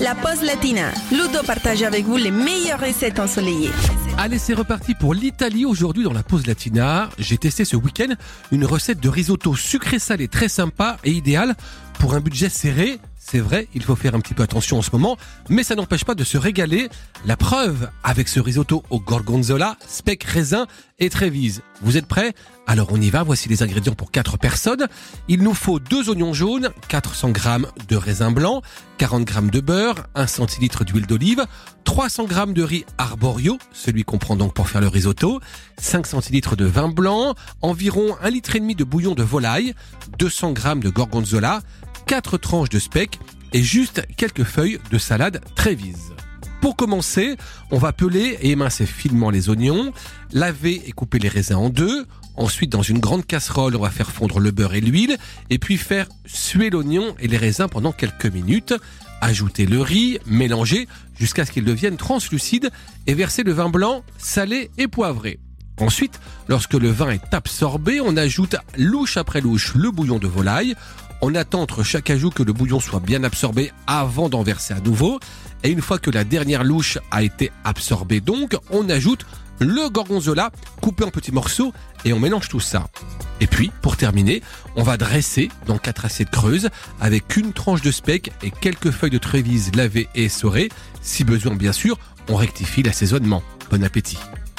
la pause latina. Ludo partage avec vous les meilleures recettes ensoleillées. Allez, c'est reparti pour l'Italie aujourd'hui dans la pause latina. J'ai testé ce week-end une recette de risotto sucré salé très sympa et idéale pour un budget serré. C'est vrai, il faut faire un petit peu attention en ce moment, mais ça n'empêche pas de se régaler. La preuve avec ce risotto au gorgonzola, speck, raisin et trévise. Vous êtes prêts? Alors on y va, voici les ingrédients pour 4 personnes. Il nous faut 2 oignons jaunes, 400 g de raisin blanc, 40 g de beurre, 1 centilitre d'huile d'olive, 300 g de riz arborio, celui qu'on prend donc pour faire le risotto, 5 centilitres de vin blanc, environ 1 litre et demi de bouillon de volaille, 200 g de gorgonzola, 4 tranches de speck et juste quelques feuilles de salade Trévise. Pour commencer, on va peler et émincer finement les oignons, laver et couper les raisins en deux. Ensuite, dans une grande casserole, on va faire fondre le beurre et l'huile, et puis faire suer l'oignon et les raisins pendant quelques minutes. Ajouter le riz, mélanger jusqu'à ce qu'il devienne translucide et verser le vin blanc, salé et poivré. Ensuite, lorsque le vin est absorbé, on ajoute louche après louche le bouillon de volaille. On attend entre chaque ajout que le bouillon soit bien absorbé avant d'en verser à nouveau. Et une fois que la dernière louche a été absorbée donc, on ajoute le gorgonzola coupé en petits morceaux et on mélange tout ça. Et puis, pour terminer, on va dresser dans quatre assiettes creuses avec une tranche de speck et quelques feuilles de trévise lavées et essorées. Si besoin, bien sûr, on rectifie l'assaisonnement. Bon appétit